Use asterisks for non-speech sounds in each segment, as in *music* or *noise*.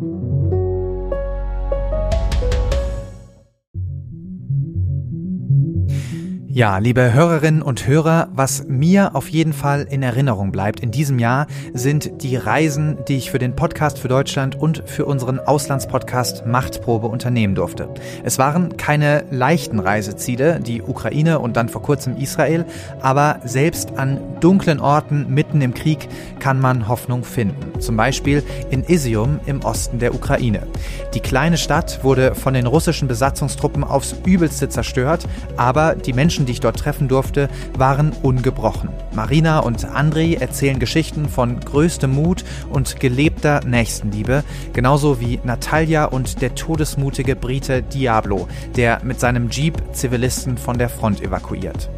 Thank you. Ja, liebe Hörerinnen und Hörer, was mir auf jeden Fall in Erinnerung bleibt in diesem Jahr, sind die Reisen, die ich für den Podcast für Deutschland und für unseren Auslandspodcast Machtprobe unternehmen durfte. Es waren keine leichten Reiseziele, die Ukraine und dann vor kurzem Israel, aber selbst an dunklen Orten mitten im Krieg kann man Hoffnung finden. Zum Beispiel in Isium im Osten der Ukraine. Die kleine Stadt wurde von den russischen Besatzungstruppen aufs übelste zerstört, aber die Menschen die ich dort treffen durfte, waren ungebrochen. Marina und Andrei erzählen Geschichten von größtem Mut und gelebter Nächstenliebe, genauso wie Natalia und der todesmutige Brite Diablo, der mit seinem Jeep Zivilisten von der Front evakuiert.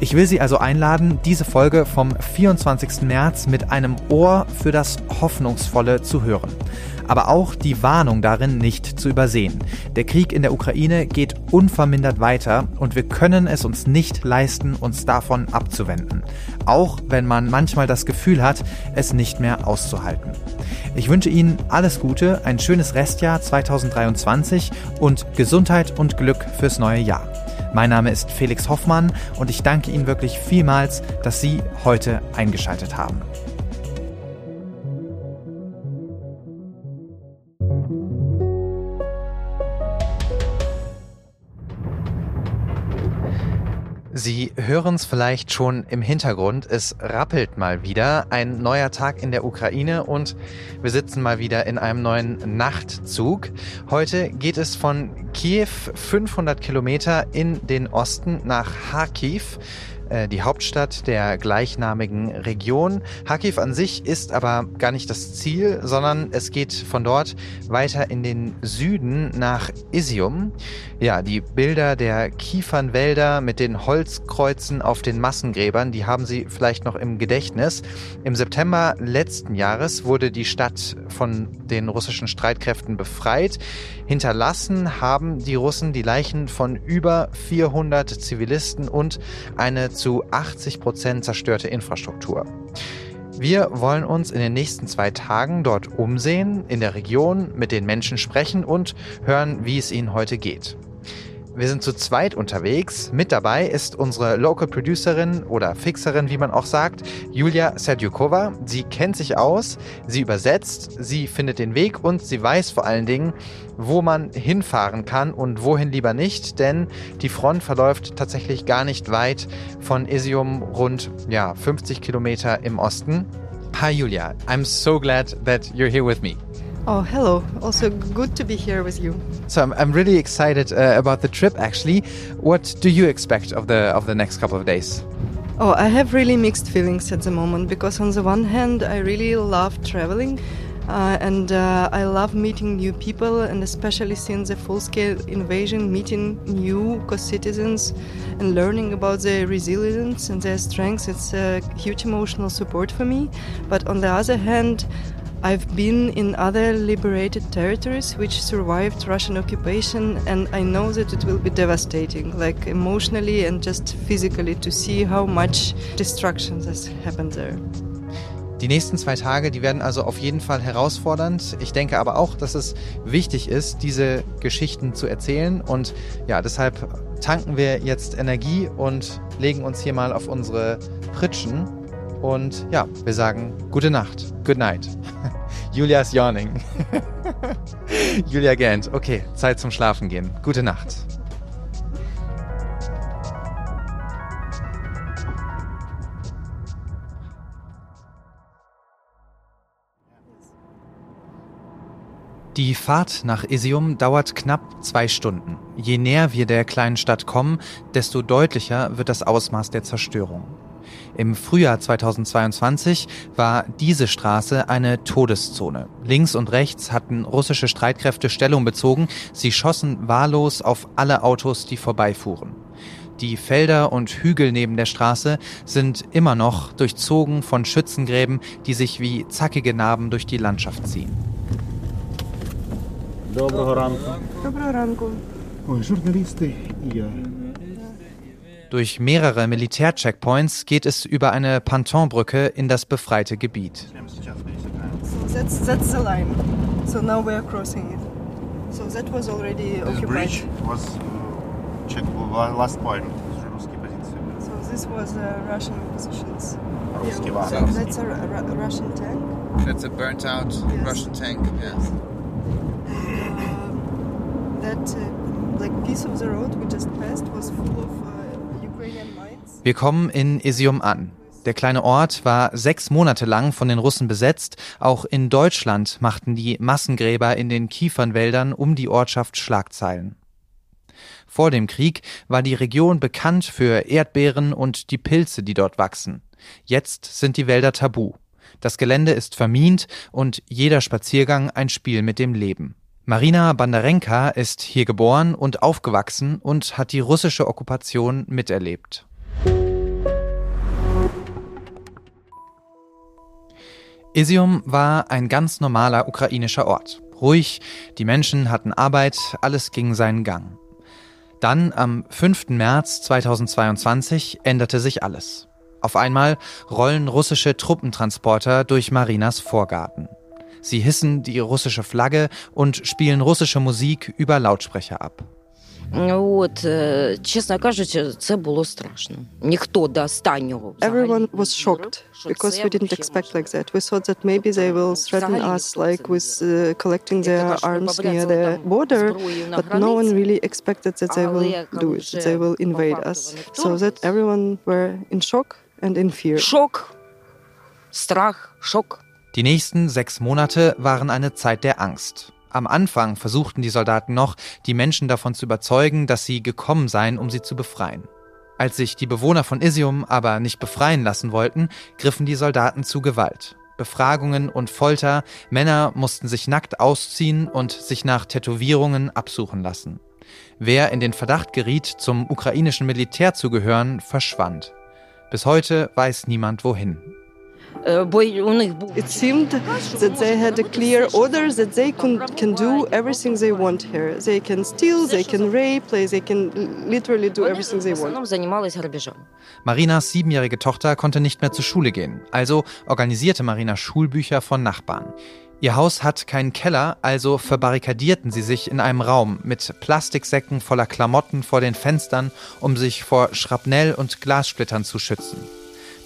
Ich will Sie also einladen, diese Folge vom 24. März mit einem Ohr für das Hoffnungsvolle zu hören aber auch die Warnung darin nicht zu übersehen. Der Krieg in der Ukraine geht unvermindert weiter und wir können es uns nicht leisten, uns davon abzuwenden. Auch wenn man manchmal das Gefühl hat, es nicht mehr auszuhalten. Ich wünsche Ihnen alles Gute, ein schönes Restjahr 2023 und Gesundheit und Glück fürs neue Jahr. Mein Name ist Felix Hoffmann und ich danke Ihnen wirklich vielmals, dass Sie heute eingeschaltet haben. Sie hören es vielleicht schon im Hintergrund. Es rappelt mal wieder. Ein neuer Tag in der Ukraine und wir sitzen mal wieder in einem neuen Nachtzug. Heute geht es von Kiew 500 Kilometer in den Osten nach Kharkiv. Äh, die Hauptstadt der gleichnamigen Region. Kharkiv an sich ist aber gar nicht das Ziel, sondern es geht von dort weiter in den Süden nach Isium. Ja, die Bilder der Kiefernwälder mit den Holzkreuzen auf den Massengräbern, die haben Sie vielleicht noch im Gedächtnis. Im September letzten Jahres wurde die Stadt von den russischen Streitkräften befreit. Hinterlassen haben die Russen die Leichen von über 400 Zivilisten und eine zu 80 Prozent zerstörte Infrastruktur. Wir wollen uns in den nächsten zwei Tagen dort umsehen, in der Region, mit den Menschen sprechen und hören, wie es ihnen heute geht. Wir sind zu zweit unterwegs. Mit dabei ist unsere Local Producerin oder Fixerin, wie man auch sagt, Julia Serdyukova. Sie kennt sich aus, sie übersetzt, sie findet den Weg und sie weiß vor allen Dingen, wo man hinfahren kann und wohin lieber nicht, denn die Front verläuft tatsächlich gar nicht weit von Isium, rund ja, 50 Kilometer im Osten. Hi Julia, I'm so glad that you're here with me. Oh, hello. Also good to be here with you. So I'm, I'm really excited uh, about the trip actually. What do you expect of the of the next couple of days? Oh, I have really mixed feelings at the moment because on the one hand, I really love traveling. Uh, and uh, I love meeting new people, and especially since the full-scale invasion, meeting new co-citizens and learning about their resilience and their strengths. It's a huge emotional support for me. But on the other hand, I've been in other liberated territories which survived Russian occupation, and I know that it will be devastating, like emotionally and just physically, to see how much destruction has happened there. Die nächsten zwei Tage, die werden also auf jeden Fall herausfordernd. Ich denke aber auch, dass es wichtig ist, diese Geschichten zu erzählen. Und ja, deshalb tanken wir jetzt Energie und legen uns hier mal auf unsere Pritschen. Und ja, wir sagen gute Nacht. Good night. *laughs* Julia ist yawning. Julia gähnt. Okay, Zeit zum Schlafen gehen. Gute Nacht. Die Fahrt nach Isium dauert knapp zwei Stunden. Je näher wir der kleinen Stadt kommen, desto deutlicher wird das Ausmaß der Zerstörung. Im Frühjahr 2022 war diese Straße eine Todeszone. Links und rechts hatten russische Streitkräfte Stellung bezogen. Sie schossen wahllos auf alle Autos, die vorbeifuhren. Die Felder und Hügel neben der Straße sind immer noch durchzogen von Schützengräben, die sich wie zackige Narben durch die Landschaft ziehen. Доброго ранку. Доброго ранку. Ой, журналісти і я. Durch mehrere Militärcheckpoints geht es über eine Pantonbrücke in das befreite Gebiet. So that's, that's the line. So now we are crossing it. So that was already occupied. This bridge was uh, check last point. So this was uh, Russian positions. Ruski yeah. So that's a, a, a Russian tank. That's a burnt out yes. Russian tank. Yes. Uh, that uh, like piece of the road we just passed was full of wir kommen in Isium an. Der kleine Ort war sechs Monate lang von den Russen besetzt. Auch in Deutschland machten die Massengräber in den Kiefernwäldern um die Ortschaft Schlagzeilen. Vor dem Krieg war die Region bekannt für Erdbeeren und die Pilze, die dort wachsen. Jetzt sind die Wälder tabu. Das Gelände ist vermint und jeder Spaziergang ein Spiel mit dem Leben. Marina Bandarenka ist hier geboren und aufgewachsen und hat die russische Okkupation miterlebt. Isium war ein ganz normaler ukrainischer Ort. Ruhig, die Menschen hatten Arbeit, alles ging seinen Gang. Dann am 5. März 2022 änderte sich alles. Auf einmal rollen russische Truppentransporter durch Marinas Vorgarten. Sie hissen die russische Flagge und spielen russische Musik über Lautsprecher ab. От, е, чесно кажучи, це було страшно. Ніхто до останнього. взагалі Everyone не was вірив, shocked що because це we didn't вообще expect може like that. We thought that maybe they will threaten us like with uh, collecting their Як arms кажуть, near побряцали the там border, зброю на but no one границі. really expected that they Але will коли do it, вже that they will по invade факту us. вони So that вторглись, everyone were in shock and in fear. Шок, страх, шок. Die nächsten sechs Monate waren eine Zeit der Angst. Am Anfang versuchten die Soldaten noch, die Menschen davon zu überzeugen, dass sie gekommen seien, um sie zu befreien. Als sich die Bewohner von Isium aber nicht befreien lassen wollten, griffen die Soldaten zu Gewalt. Befragungen und Folter, Männer mussten sich nackt ausziehen und sich nach Tätowierungen absuchen lassen. Wer in den Verdacht geriet, zum ukrainischen Militär zu gehören, verschwand. Bis heute weiß niemand wohin. It seemed that they had a clear order that they can, can do everything they want here. They can steal, they can rape, they can literally do everything they want. Marinas siebenjährige Tochter konnte nicht mehr zur Schule gehen, also organisierte Marina Schulbücher von Nachbarn. Ihr Haus hat keinen Keller, also verbarrikadierten sie sich in einem Raum mit Plastiksäcken voller Klamotten vor den Fenstern, um sich vor Schrapnell und Glassplittern zu schützen.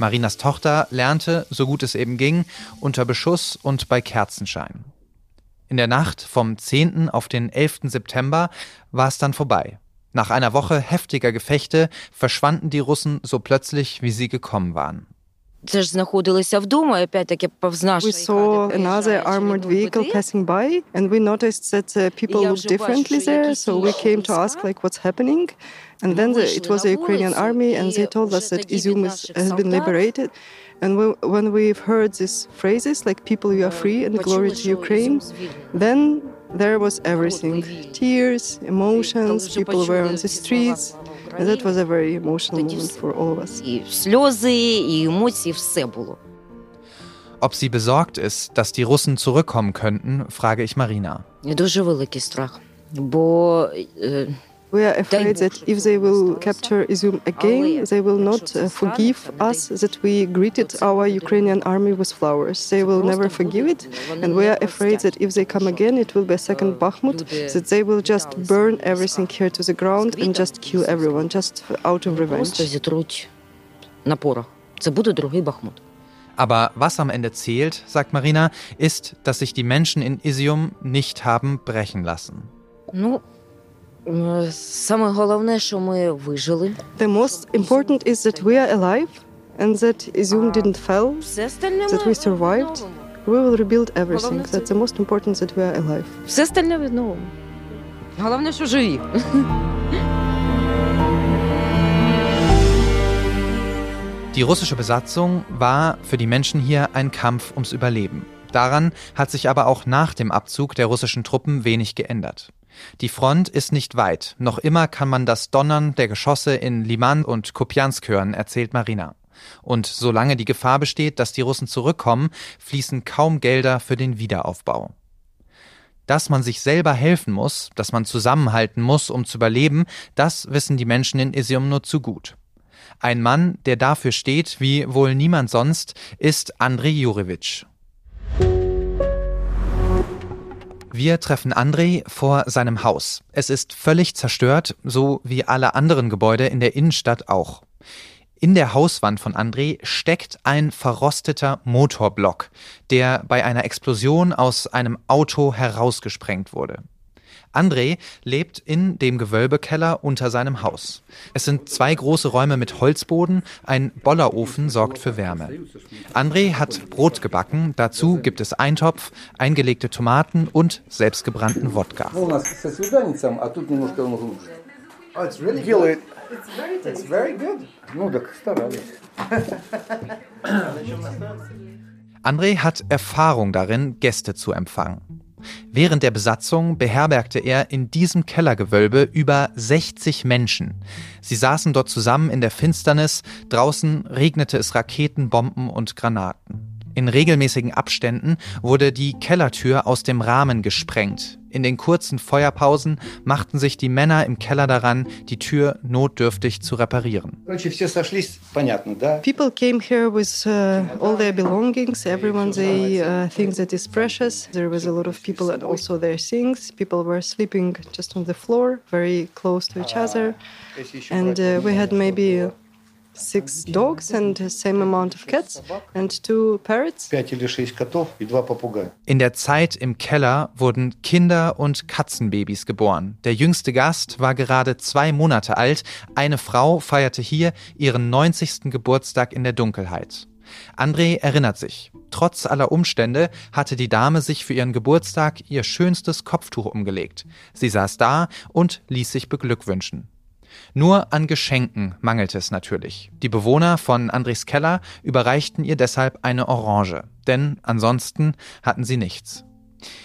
Marinas Tochter lernte, so gut es eben ging, unter Beschuss und bei Kerzenschein. In der Nacht vom 10. auf den 11. September war es dann vorbei. Nach einer Woche heftiger Gefechte verschwanden die Russen so plötzlich, wie sie gekommen waren. Це ж знаходилися вдома, і опять-таки повз We нашої saw хати another виїжджає armored червоний vehicle битий. passing by, and we noticed that uh, people Я looked вже бачу, differently що there. якісь So we інші came to ask війська. like what's happening, and then the, вийшли it was на the Ukrainian вулицю, army, and і they told us вже that тоді від Izum is, наших has been солдат liberated. And we, when we've heard these phrases like "people, you are free" and почули, "glory to що Ukraine," Ізюм звільнений. then there was everything: вільний. tears, Коли emotions. вже People were on почули the ці слова streets, «Слава and that was Україні», a very emotional Тоді moment все. for all of us. І сльози, і емоції, все було. Ob sie besorgt ist, dass die Russen zurückkommen könnten, frage ich Marina. І дуже великий страх. Бо е, We are afraid that if they will capture Izum again, they will not uh, forgive us that we greeted our Ukrainian army with flowers. They will never forgive it. And we are afraid that if they come again, it will be a second Bakhmut, that they will just burn everything here to the ground and just kill everyone, just out of revenge. Aber was am Ende zählt, sagt Marina, ist, dass sich die Menschen in Izium nicht haben brechen lassen. No. саме головне, що ми вижили. The most important is that we are alive and that Izum didn't fall. Все остальне That ми we survived. відновимо. We will rebuild everything. Головне це- That's the most important that we are alive. Все остальне відновимо. Головне, що живі. Die russische Besatzung war für die Menschen hier ein Kampf ums Überleben. Daran hat sich aber auch nach dem Abzug der russischen Truppen wenig geändert. Die Front ist nicht weit. Noch immer kann man das Donnern der Geschosse in Liman und Kupiansk hören, erzählt Marina. Und solange die Gefahr besteht, dass die Russen zurückkommen, fließen kaum Gelder für den Wiederaufbau. Dass man sich selber helfen muss, dass man zusammenhalten muss, um zu überleben, das wissen die Menschen in Isium nur zu gut. Ein Mann, der dafür steht, wie wohl niemand sonst, ist Andrei Jurewitsch. Wir treffen Andrei vor seinem Haus. Es ist völlig zerstört, so wie alle anderen Gebäude in der Innenstadt auch. In der Hauswand von André steckt ein verrosteter Motorblock, der bei einer Explosion aus einem Auto herausgesprengt wurde. André lebt in dem Gewölbekeller unter seinem Haus. Es sind zwei große Räume mit Holzboden, ein Bollerofen sorgt für Wärme. André hat Brot gebacken, dazu gibt es Eintopf, eingelegte Tomaten und selbstgebrannten Wodka. Oh, it's really good. It's very good. André hat Erfahrung darin, Gäste zu empfangen. Während der Besatzung beherbergte er in diesem Kellergewölbe über 60 Menschen. Sie saßen dort zusammen in der Finsternis, draußen regnete es Raketen, Bomben und Granaten. In regelmäßigen Abständen wurde die Kellertür aus dem Rahmen gesprengt. In den kurzen Feuerpausen machten sich die Männer im Keller daran, die Tür notdürftig zu reparieren. People came here with uh, all their belongings. Everyone they uh, thinks that is precious. There was a lot of people and also their things. People were sleeping just on the floor, very close to each other, and uh, we had maybe six dogs and the same amount of cats and two parrots. In der Zeit im Keller wurden Kinder und Katzenbabys geboren. Der jüngste Gast war gerade zwei Monate alt. Eine Frau feierte hier ihren 90. Geburtstag in der Dunkelheit. André erinnert sich. Trotz aller Umstände hatte die Dame sich für ihren Geburtstag ihr schönstes Kopftuch umgelegt. Sie saß da und ließ sich beglückwünschen. Nur an Geschenken mangelte es natürlich. Die Bewohner von Andres Keller überreichten ihr deshalb eine Orange, denn ansonsten hatten sie nichts.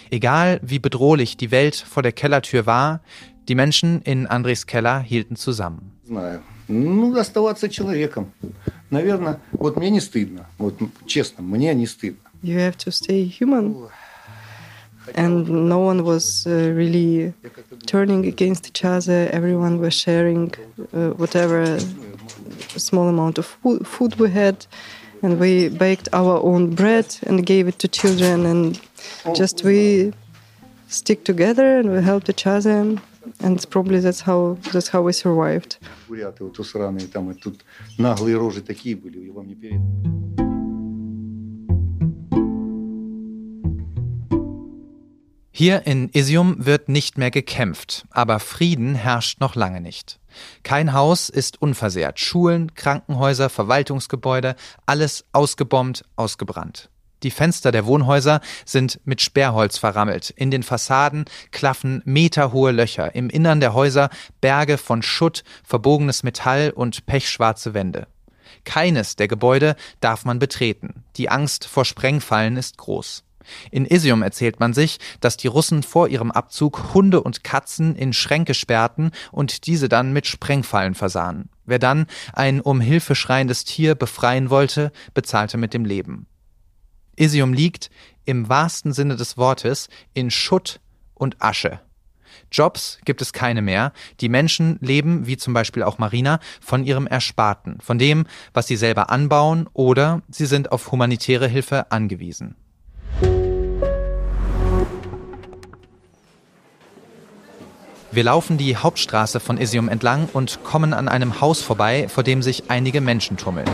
Egal wie bedrohlich die Welt vor der Kellertür war, die Menschen in Andres Keller hielten zusammen. Ну, оставаться человеком. Наверное, вот мне не стыдно. Вот честно, мне не стыдно. You have to stay human. And no one was uh, really turning against each other. Everyone was sharing uh, whatever small amount of food we had, and we baked our own bread and gave it to children, and just we stick together and we helped each other. And probably that's how that's how we survived. Hier in Isium wird nicht mehr gekämpft, aber Frieden herrscht noch lange nicht. Kein Haus ist unversehrt. Schulen, Krankenhäuser, Verwaltungsgebäude, alles ausgebombt, ausgebrannt. Die Fenster der Wohnhäuser sind mit Sperrholz verrammelt. In den Fassaden klaffen meterhohe Löcher. Im Innern der Häuser Berge von Schutt, verbogenes Metall und pechschwarze Wände. Keines der Gebäude darf man betreten. Die Angst vor Sprengfallen ist groß. In Isium erzählt man sich, dass die Russen vor ihrem Abzug Hunde und Katzen in Schränke sperrten und diese dann mit Sprengfallen versahen. Wer dann ein um Hilfe schreiendes Tier befreien wollte, bezahlte mit dem Leben. Isium liegt, im wahrsten Sinne des Wortes, in Schutt und Asche. Jobs gibt es keine mehr. Die Menschen leben, wie zum Beispiel auch Marina, von ihrem Ersparten, von dem, was sie selber anbauen oder sie sind auf humanitäre Hilfe angewiesen. Wir laufen die Hauptstraße von Isium entlang und kommen an einem Haus vorbei, vor dem sich einige Menschen tummeln.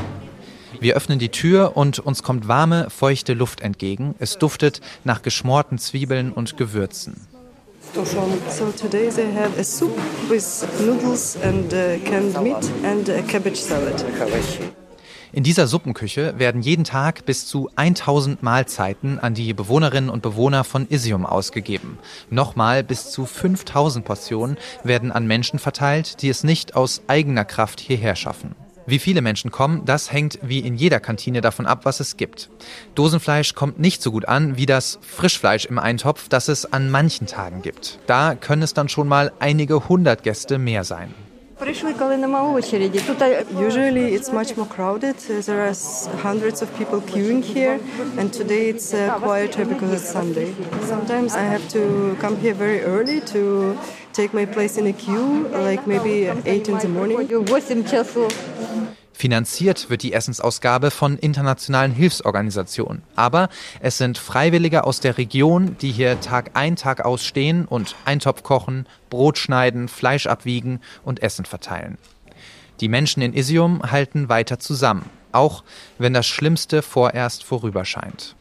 Wir öffnen die Tür und uns kommt warme, feuchte Luft entgegen. Es duftet nach geschmorten Zwiebeln und Gewürzen. So today they have a soup with noodles and uh, canned meat and a cabbage salad. In dieser Suppenküche werden jeden Tag bis zu 1000 Mahlzeiten an die Bewohnerinnen und Bewohner von Isium ausgegeben. Nochmal bis zu 5000 Portionen werden an Menschen verteilt, die es nicht aus eigener Kraft hierher schaffen. Wie viele Menschen kommen, das hängt wie in jeder Kantine davon ab, was es gibt. Dosenfleisch kommt nicht so gut an wie das Frischfleisch im Eintopf, das es an manchen Tagen gibt. Da können es dann schon mal einige hundert Gäste mehr sein. Usually it's much more crowded. There are hundreds of people queuing here, and today it's uh, quieter because it's Sunday. Sometimes I have to come here very early to take my place in a queue, like maybe 8 in the morning. Finanziert wird die Essensausgabe von internationalen Hilfsorganisationen. Aber es sind Freiwillige aus der Region, die hier Tag ein, Tag aus stehen und Eintopf kochen, Brot schneiden, Fleisch abwiegen und Essen verteilen. Die Menschen in Isium halten weiter zusammen, auch wenn das Schlimmste vorerst vorüberscheint.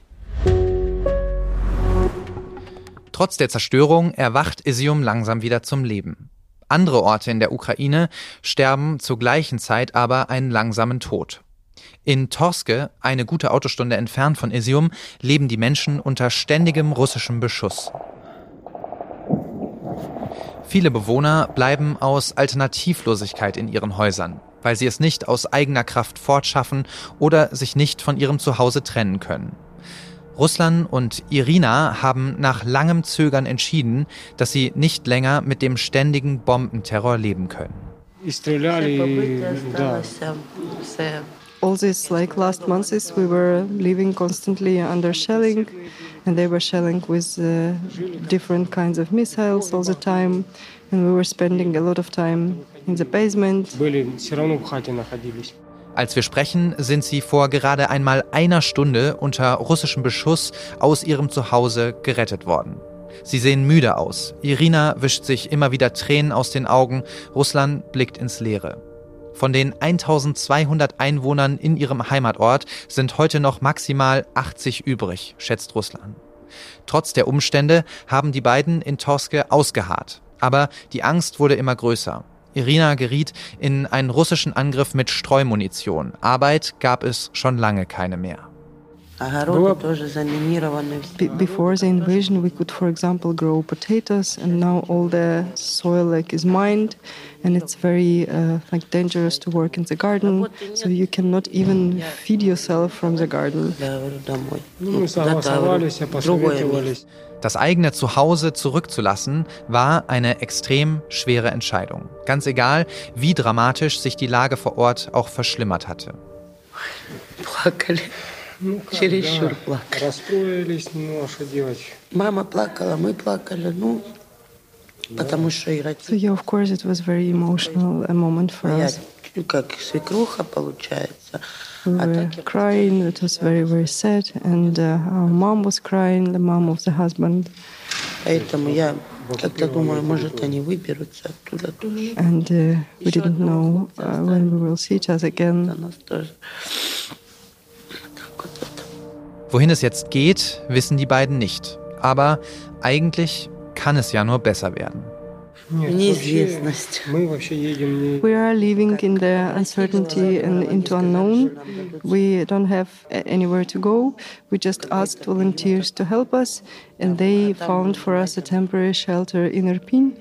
Trotz der Zerstörung erwacht Isium langsam wieder zum Leben. Andere Orte in der Ukraine sterben zur gleichen Zeit aber einen langsamen Tod. In Torske, eine gute Autostunde entfernt von Isium, leben die Menschen unter ständigem russischem Beschuss. Viele Bewohner bleiben aus Alternativlosigkeit in ihren Häusern, weil sie es nicht aus eigener Kraft fortschaffen oder sich nicht von ihrem Zuhause trennen können. Russland und Irina haben nach langem Zögern entschieden, dass sie nicht länger mit dem ständigen Bombenterror leben können. All these like last months we were living constantly under shelling and they were shelling with uh, different kinds of missiles all the time and we were spending a lot of time in the basement. Als wir sprechen, sind sie vor gerade einmal einer Stunde unter russischem Beschuss aus ihrem Zuhause gerettet worden. Sie sehen müde aus. Irina wischt sich immer wieder Tränen aus den Augen. Russland blickt ins Leere. Von den 1200 Einwohnern in ihrem Heimatort sind heute noch maximal 80 übrig, schätzt Russland. Trotz der Umstände haben die beiden in Torske ausgeharrt. Aber die Angst wurde immer größer. Irina geriet in einen russischen Angriff mit Streumunition. Arbeit gab es schon lange keine mehr. Before the invasion, we could, for example, grow potatoes, and now all the soil like is mined, and it's very uh, like dangerous to work in the garden. So you cannot even feed yourself from the garden. Das eigene Zuhause zurückzulassen, war eine extrem schwere Entscheidung. Ganz egal, wie dramatisch sich die Lage vor Ort auch verschlimmert hatte. Чересчур плакали. Расстроились, ну а что делать? Мама плакала, мы плакали, ну, потому что играть... So yeah, of course it was very emotional a moment for us. Как свекруха получается. We were crying, it was very, very sad, and uh, our mom was crying, the mom of the husband. Поэтому я как-то думаю, может, они выберутся оттуда тоже. And uh, we didn't know uh, when we will see each other again. Wohin es jetzt geht, wissen die beiden nicht. Aber eigentlich kann es ja nur besser werden. We are living in the uncertainty and into unknown. We don't have anywhere to go. We just asked volunteers to help us, and they found for us a temporary shelter in Irpin.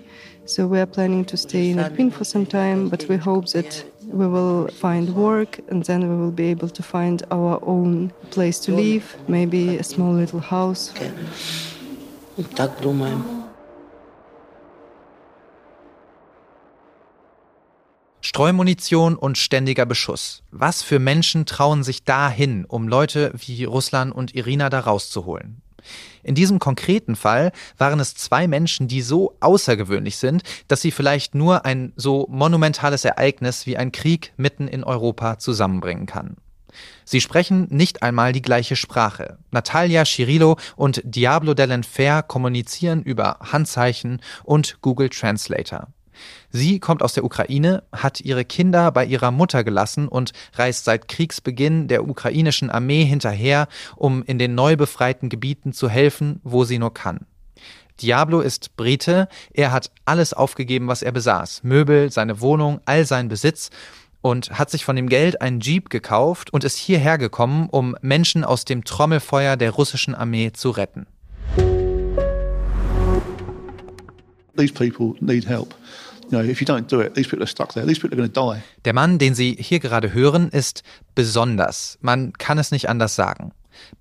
So we are planning to stay in Irpin for some time, but we hope that we will find work and then we will be able to find our own place to live, maybe a small little house. Так думаем. Streumunition und ständiger Beschuss. Was für Menschen trauen sich dahin, um Leute wie Russland und Irina da rauszuholen? In diesem konkreten Fall waren es zwei Menschen, die so außergewöhnlich sind, dass sie vielleicht nur ein so monumentales Ereignis wie ein Krieg mitten in Europa zusammenbringen kann. Sie sprechen nicht einmal die gleiche Sprache. Natalia Schirilo und Diablo Dell'Enfer kommunizieren über Handzeichen und Google Translator. Sie kommt aus der Ukraine, hat ihre Kinder bei ihrer Mutter gelassen und reist seit Kriegsbeginn der ukrainischen Armee hinterher, um in den neu befreiten Gebieten zu helfen, wo sie nur kann. Diablo ist Brite, er hat alles aufgegeben, was er besaß, Möbel, seine Wohnung, all sein Besitz und hat sich von dem Geld einen Jeep gekauft und ist hierher gekommen, um Menschen aus dem Trommelfeuer der russischen Armee zu retten. These people need help. Der Mann, den Sie hier gerade hören, ist besonders. Man kann es nicht anders sagen.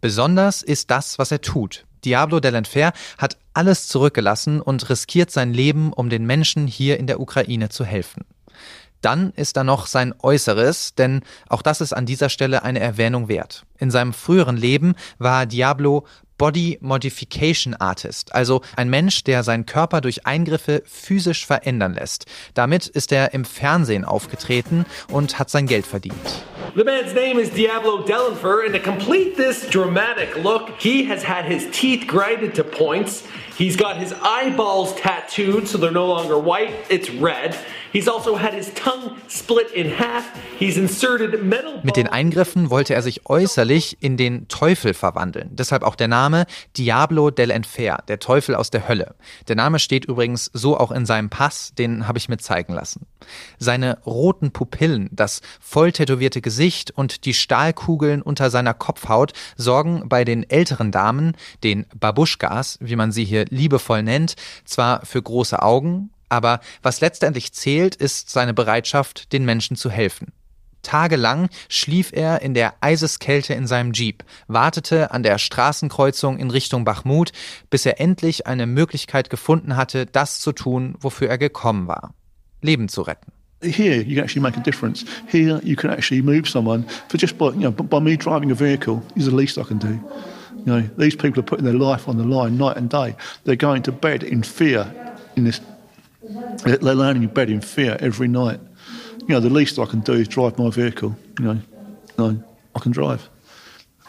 Besonders ist das, was er tut. Diablo Dell'Enfer hat alles zurückgelassen und riskiert sein Leben, um den Menschen hier in der Ukraine zu helfen. Dann ist da noch sein Äußeres, denn auch das ist an dieser Stelle eine Erwähnung wert. In seinem früheren Leben war Diablo Body Modification Artist, also ein Mensch, der seinen Körper durch Eingriffe physisch verändern lässt. Damit ist er im Fernsehen aufgetreten und hat sein Geld verdient. The man's name is Diablo Delenfer, and to complete this dramatic look, he has had his teeth grinded to points. He's got his eyeballs tattooed so they're no longer white, it's red. He's also had his tongue split in half. He's inserted metal Mit den Eingriffen wollte er sich äußerlich in den Teufel verwandeln. Deshalb auch der Name Diablo del Enfer, der Teufel aus der Hölle. Der Name steht übrigens so auch in seinem Pass, den habe ich mir zeigen lassen. Seine roten Pupillen, das voll tätowierte Gesicht und die Stahlkugeln unter seiner Kopfhaut sorgen bei den älteren Damen, den Babuschkas, wie man sie hier liebevoll nennt, zwar für große Augen, aber was letztendlich zählt, ist seine Bereitschaft, den Menschen zu helfen. Tagelang schlief er in der Eiseskälte in seinem Jeep, wartete an der Straßenkreuzung in Richtung Bachmut, bis er endlich eine Möglichkeit gefunden hatte, das zu tun, wofür er gekommen war. Leben zu retten. Here, you can actually make a difference. Here, you can actually move someone for just by, you know, by me driving a vehicle is the least I can do. You know, these people are putting their life on the line night and day. They're going to bed in fear in this they're laying in bed in fear every night. You know, the least I can do is drive my vehicle. You know, no, I can drive.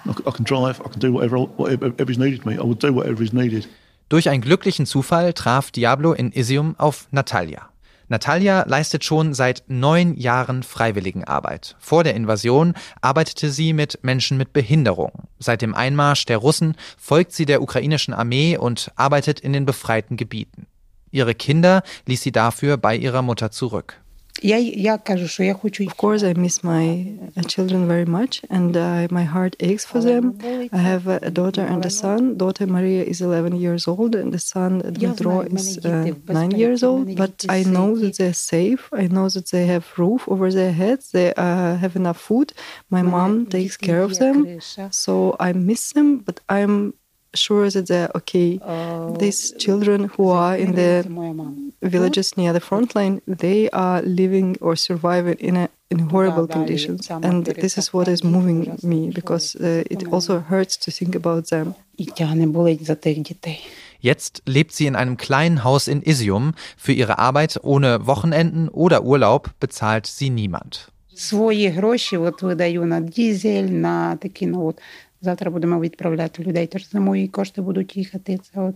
I can drive. I can do whatever, whatever is needed me. I will do whatever is needed. Durch einen glücklichen Zufall traf Diablo in Isium auf Natalia. Natalia leistet schon seit neun Jahren Freiwilligenarbeit. Vor der Invasion arbeitete sie mit Menschen mit Behinderung. Seit dem Einmarsch der Russen folgt sie der ukrainischen Armee und arbeitet in den befreiten Gebieten. Ihre Kinder ließ sie dafür bei ihrer Mutter zurück. Of course, I miss my uh, children very much, and uh, my heart aches for them. I have a daughter and a son. Daughter Maria is 11 years old, and the son Dmitro is uh, 9 years old. But I know that they're safe. I know that they have roof over their heads. They uh, have enough food. My mom takes care of them, so I miss them. But I'm sure that they're okay. Uh, These children who are in the villages near the front line, they are living or surviving in a in horrible conditions, and this is what is moving me because uh, it also hurts to think about them. Jetzt lebt sie in einem kleinen Haus in Isium. Für ihre Arbeit ohne Wochenenden oder Urlaub bezahlt sie niemand. Свої гроші от видаю на дізель, на такі ну от Завтра будемо відправляти людей. Тож за мої кошти будуть їхати. Це от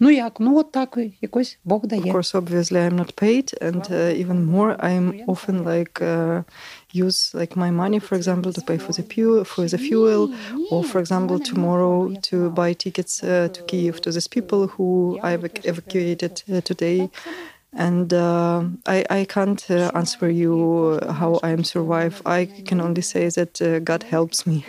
ну як? Ну от так якось Бог дає. Of course, obviously, I'm not paid, and uh, even more, I'm often like uh, use like my money, for example, to pay for the fuel, for the fuel, or for example, tomorrow to buy tickets uh, to Kiev to these people who I've evacuated uh, today. And uh, I, I can't uh, answer you how I'm survive. I can only say that uh, God helps me.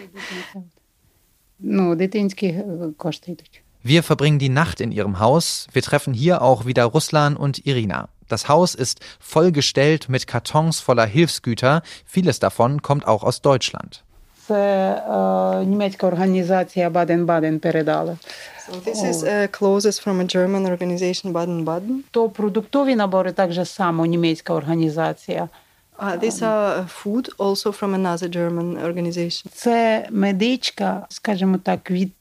Wir verbringen die Nacht in ihrem Haus. Wir treffen hier auch wieder Ruslan und Irina. Das Haus ist vollgestellt mit Kartons voller Hilfsgüter. Vieles davon kommt auch aus Deutschland. Це е, німецька організація Baden-Baden передала. So this is uh, clothes from a German organization Baden-Baden. То продуктові набори так же само німецька організація. Uh, these are food also from another German organization. Це медичка, скажімо так, від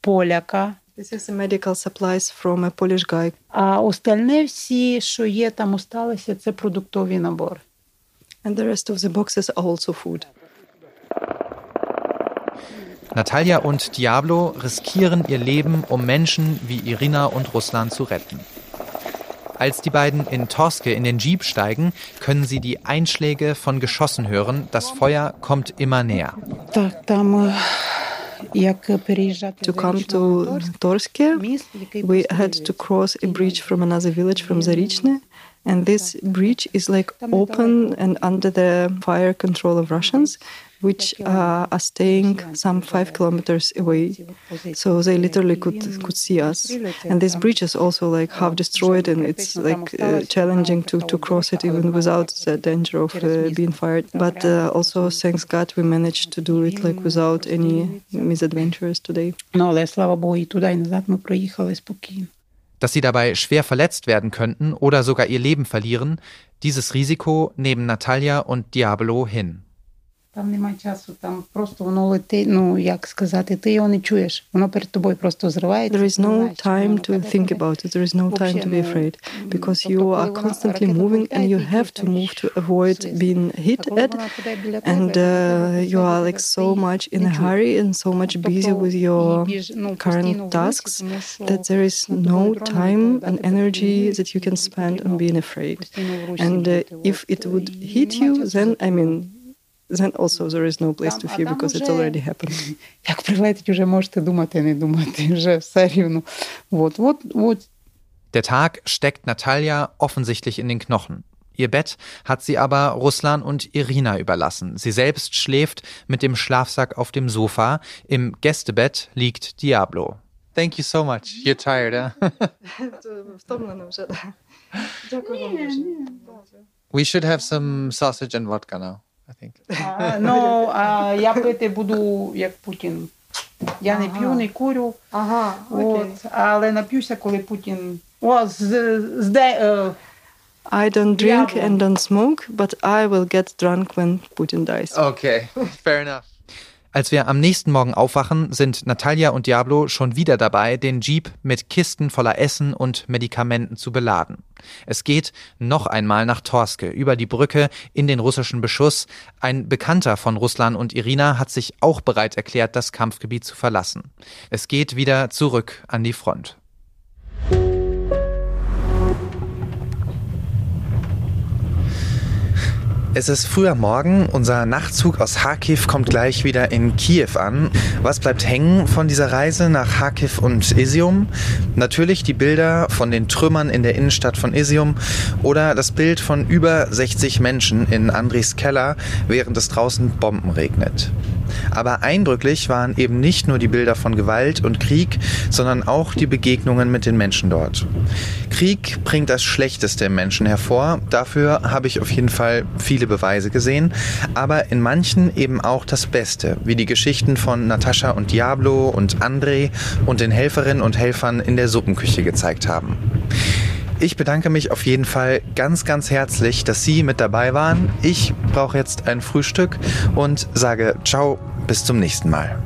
поляка. This is the medical supplies from a Polish guy. А остальне всі, що є там осталося, це продуктові набори. And the rest of the boxes are also food. Natalia und Diablo riskieren ihr Leben, um Menschen wie Irina und Russland zu retten. Als die beiden in Torske in den Jeep steigen, können sie die Einschläge von Geschossen hören. Das Feuer kommt immer näher. To come to Torske, we had to cross a bridge from another village from Zarichne. And this bridge is like open and under the fire control of Russians which uh, are staying some five kilometers away. So they literally could could see us. And this bridge is also like half destroyed, and it's like uh, challenging to, to cross it even without the danger of uh, being fired. But uh, also, thanks God, we managed to do it like without any misadventures today. No, але слава Богу, і туди і назад ми проїхали спокійно. Dass sie dabei schwer verletzt werden könnten oder sogar ihr Leben verlieren, dieses Risiko nehmen Natalia und Diablo hin. Там немає часу, там просто воно летить, ну як сказати, ти його не чуєш. Воно перед тобою просто зривається. There is ти не no знаєш, чому time воно to паде, think паде. about it. There is no time to be Вообще, ну, afraid because тобто, you коли are вона- constantly ракета moving and вилітає, you ти have йдеш to там move to в avoid слизь. being А hit коли at. вона падає біля тебе, And ти uh, біля you are тебе like so стоїш, much in не a чуєш. hurry and so much Тобто busy with її your біж- ну, current постійно в русі, tasks тому що that there is над тобою no дрони time літають, and да, тебе energy піднімають, that you can і spend on потрібно being afraid. постійно в русі And uh, бути. if От, it would і hit нема you, часу then I за mean, then also there is no place Там- to а fear там because it уже- already happened. *laughs* Як прилетить, вже можете думати, не думати, *laughs* вже все рівно. От, от, от Der Tag steckt Natalia offensichtlich in den Knochen. Ihr Bett hat sie aber Ruslan und Irina überlassen. Sie selbst schläft mit dem Schlafsack auf dem Sofa. Im Gästebett liegt Diablo. Thank you so much. You're tired, huh? *laughs* We should have some sausage and vodka now, I think. А, ну, *laughs* а я пити буду як Путін. Я не п'ю, не курю. Ага, От, але нап'юся, коли Путін. О, з, з де, е, I don't drink Diablo. and don't smoke, but I will get drunk when Putin dies. Okay, *laughs* fair enough. Als wir am nächsten Morgen aufwachen, sind Natalia und Diablo schon wieder dabei, den Jeep mit Kisten voller Essen und Medikamenten zu beladen. Es geht noch einmal nach Torske, über die Brücke in den russischen Beschuss. Ein Bekannter von Ruslan und Irina hat sich auch bereit erklärt, das Kampfgebiet zu verlassen. Es geht wieder zurück an die Front. Es ist früher Morgen. Unser Nachtzug aus Kharkiv kommt gleich wieder in Kiew an. Was bleibt hängen von dieser Reise nach Kharkiv und Isium? Natürlich die Bilder von den Trümmern in der Innenstadt von Isium oder das Bild von über 60 Menschen in Andris Keller, während es draußen Bomben regnet. Aber eindrücklich waren eben nicht nur die Bilder von Gewalt und Krieg, sondern auch die Begegnungen mit den Menschen dort. Krieg bringt das Schlechteste im Menschen hervor. Dafür habe ich auf jeden Fall viele Beweise gesehen. Aber in manchen eben auch das Beste, wie die Geschichten von Natascha und Diablo und André und den Helferinnen und Helfern in der Suppenküche gezeigt haben. Ich bedanke mich auf jeden Fall ganz, ganz herzlich, dass Sie mit dabei waren. Ich brauche jetzt ein Frühstück und sage ciao, bis zum nächsten Mal.